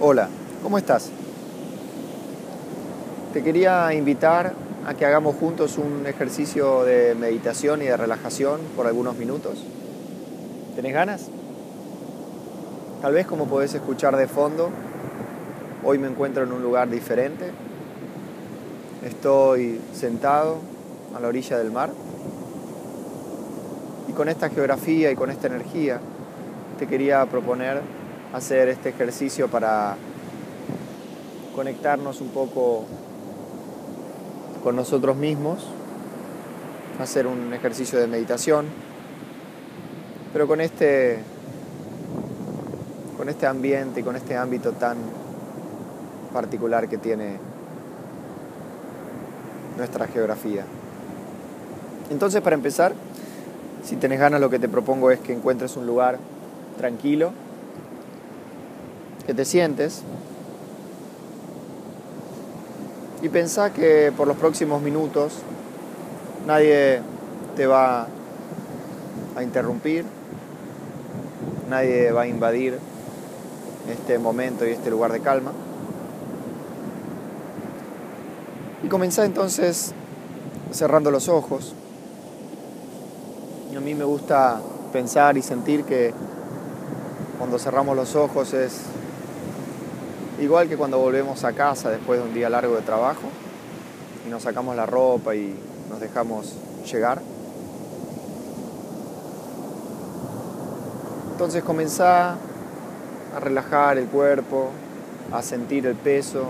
Hola, ¿cómo estás? Te quería invitar a que hagamos juntos un ejercicio de meditación y de relajación por algunos minutos. ¿Tenés ganas? Tal vez como podés escuchar de fondo, hoy me encuentro en un lugar diferente. Estoy sentado a la orilla del mar y con esta geografía y con esta energía te quería proponer hacer este ejercicio para conectarnos un poco con nosotros mismos, hacer un ejercicio de meditación, pero con este, con este ambiente y con este ámbito tan particular que tiene nuestra geografía. Entonces, para empezar, si tenés ganas, lo que te propongo es que encuentres un lugar tranquilo, que te sientes y pensá que por los próximos minutos nadie te va a interrumpir, nadie va a invadir este momento y este lugar de calma. Y comenzá entonces cerrando los ojos. Y a mí me gusta pensar y sentir que cuando cerramos los ojos es igual que cuando volvemos a casa después de un día largo de trabajo y nos sacamos la ropa y nos dejamos llegar. Entonces comenzá a relajar el cuerpo, a sentir el peso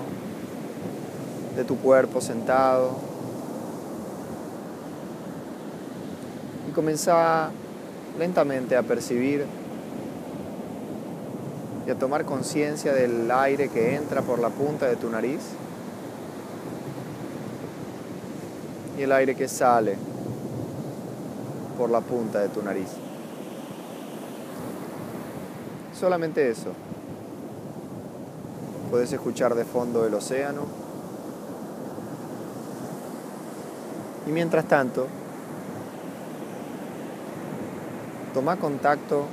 de tu cuerpo sentado. Y comenzá lentamente a percibir y a tomar conciencia del aire que entra por la punta de tu nariz y el aire que sale por la punta de tu nariz. Solamente eso. Puedes escuchar de fondo el océano. Y mientras tanto, toma contacto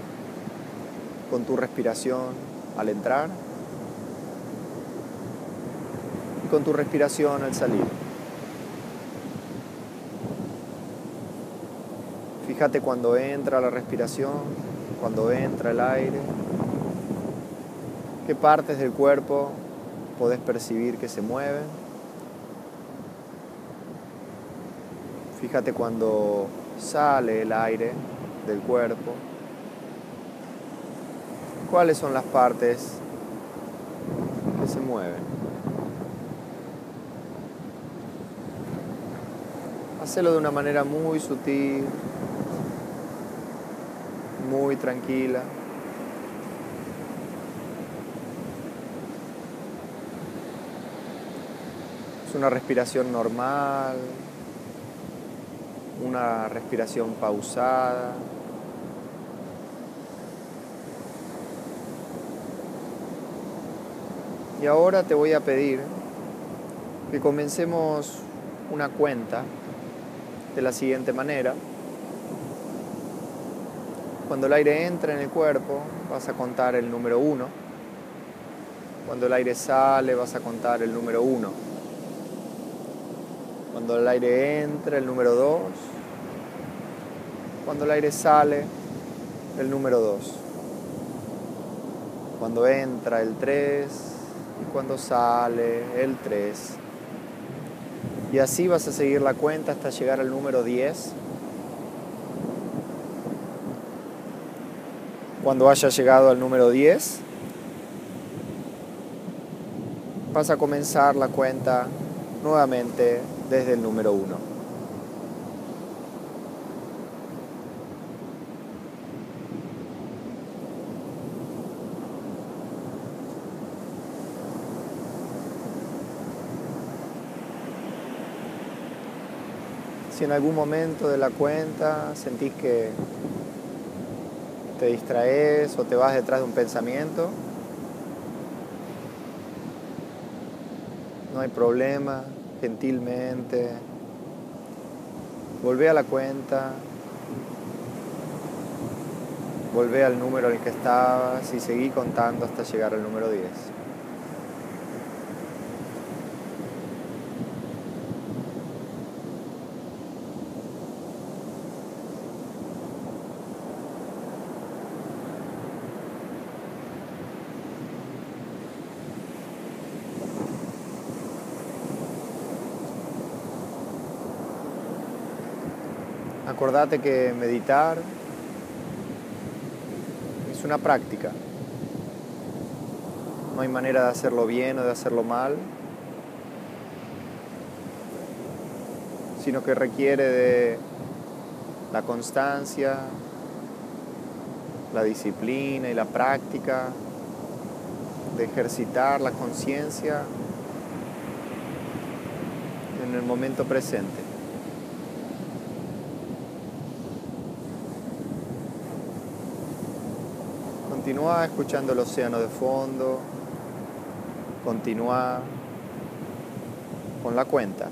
con tu respiración al entrar y con tu respiración al salir. Fíjate cuando entra la respiración, cuando entra el aire, qué partes del cuerpo podés percibir que se mueven. Fíjate cuando sale el aire del cuerpo cuáles son las partes que se mueven. Hacelo de una manera muy sutil, muy tranquila. Es una respiración normal, una respiración pausada. Y ahora te voy a pedir que comencemos una cuenta de la siguiente manera. Cuando el aire entra en el cuerpo, vas a contar el número 1. Cuando el aire sale, vas a contar el número 1. Cuando el aire entra, el número 2. Cuando el aire sale, el número 2. Cuando entra el 3, cuando sale el 3. Y así vas a seguir la cuenta hasta llegar al número 10. Cuando haya llegado al número 10, vas a comenzar la cuenta nuevamente desde el número 1. Si en algún momento de la cuenta sentís que te distraes o te vas detrás de un pensamiento, no hay problema, gentilmente, volvé a la cuenta, volvé al número en el que estabas y seguí contando hasta llegar al número 10. Acordate que meditar es una práctica. No hay manera de hacerlo bien o de hacerlo mal, sino que requiere de la constancia, la disciplina y la práctica, de ejercitar la conciencia en el momento presente. Continúa escuchando el océano de fondo, continúa con la cuenta.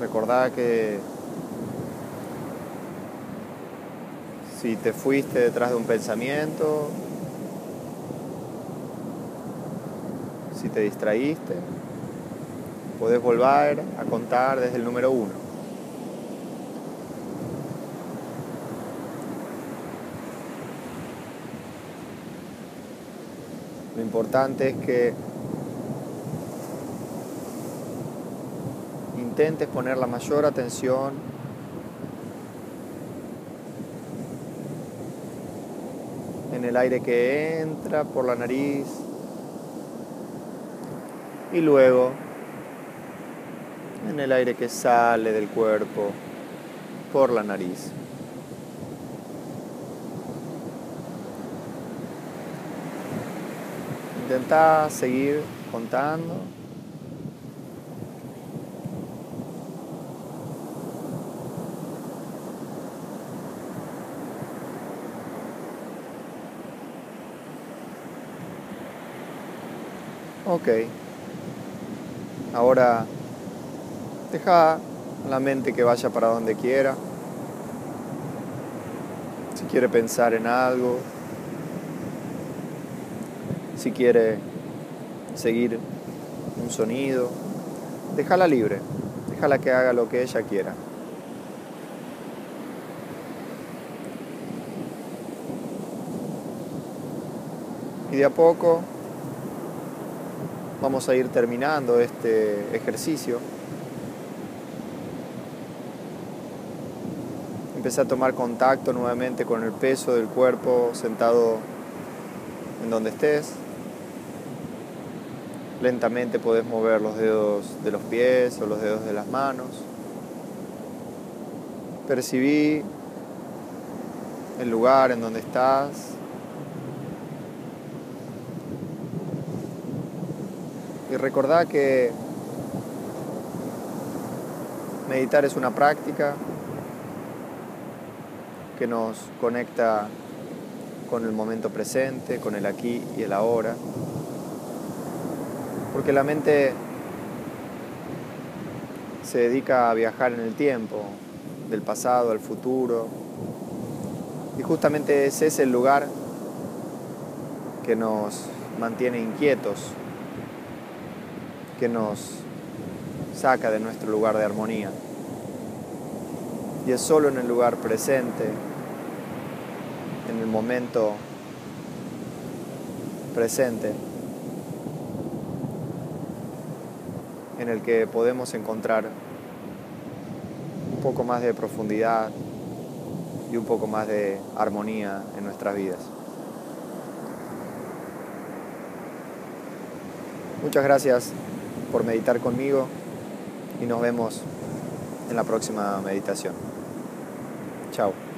Recordá que si te fuiste detrás de un pensamiento, si te distraíste, podés volver a contar desde el número uno. Lo importante es que intentes poner la mayor atención en el aire que entra por la nariz y luego en el aire que sale del cuerpo por la nariz. Intenta seguir contando. Ok. Ahora deja la mente que vaya para donde quiera. Si quiere pensar en algo, si quiere seguir un sonido, déjala libre, déjala que haga lo que ella quiera. Y de a poco vamos a ir terminando este ejercicio. Empecé a tomar contacto nuevamente con el peso del cuerpo sentado en donde estés. Lentamente puedes mover los dedos de los pies o los dedos de las manos. Percibí el lugar en donde estás. Y recordá que meditar es una práctica que nos conecta con el momento presente, con el aquí y el ahora. Porque la mente se dedica a viajar en el tiempo, del pasado al futuro. Y justamente ese es el lugar que nos mantiene inquietos, que nos saca de nuestro lugar de armonía. Y es solo en el lugar presente, en el momento presente, en el que podemos encontrar un poco más de profundidad y un poco más de armonía en nuestras vidas. Muchas gracias por meditar conmigo y nos vemos en la próxima meditación. Chao.